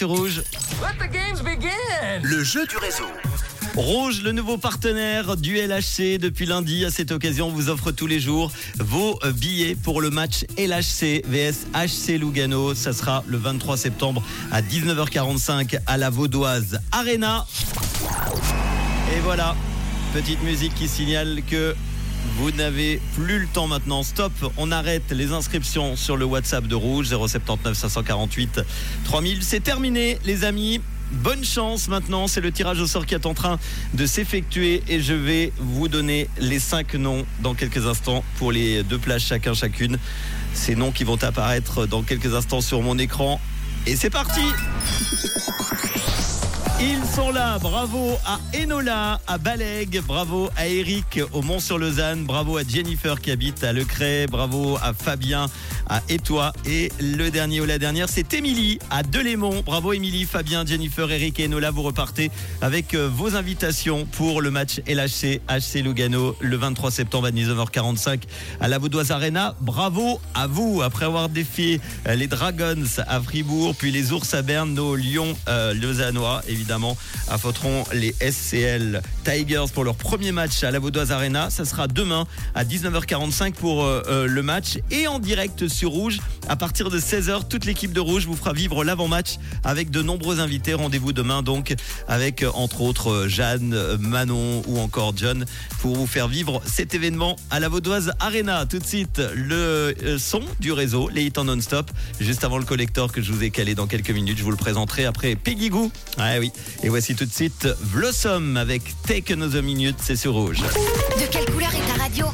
sur Rouge. Le jeu du réseau. Rouge, le nouveau partenaire du LHC depuis lundi. À cette occasion, on vous offre tous les jours vos billets pour le match LHC vs HC Lugano. Ça sera le 23 septembre à 19h45 à la Vaudoise Arena. Et voilà, petite musique qui signale que vous n'avez plus le temps maintenant. Stop, on arrête les inscriptions sur le WhatsApp de Rouge 079 548 3000. C'est terminé les amis. Bonne chance maintenant, c'est le tirage au sort qui est en train de s'effectuer et je vais vous donner les cinq noms dans quelques instants pour les deux plages chacun chacune. Ces noms qui vont apparaître dans quelques instants sur mon écran. Et c'est parti ils sont là, bravo à Enola, à Baleg, bravo à Eric au Mont-sur-Lausanne, bravo à Jennifer qui habite à Lecray, bravo à Fabien à Étoile et le dernier ou la dernière c'est Émilie à Delémont, bravo Émilie, Fabien, Jennifer, Eric et Enola, vous repartez avec euh, vos invitations pour le match LHC HC Lugano le 23 septembre à 19h45 à la Vaudoise Arena, bravo à vous. Après avoir défié euh, les Dragons à Fribourg puis les Ours à Berne, nos Lions euh, lausannois évidemment affronteront les SCL Tigers pour leur premier match à la Vaudoise Arena. Ça sera demain à 19h45 pour euh, euh, le match et en direct sur Rouge à partir de 16h. Toute l'équipe de Rouge vous fera vivre l'avant-match avec de nombreux invités. Rendez-vous demain donc avec euh, entre autres Jeanne, Manon ou encore John pour vous faire vivre cet événement à la Vaudoise Arena. Tout de suite le son du réseau, les hits en non-stop, juste avant le collector que je vous ai calé dans quelques minutes. Je vous le présenterai après Peggy Goo. Ah oui. Et voici tout de suite Blossom avec Take Another Minute, c'est sur rouge. De quelle couleur est ta radio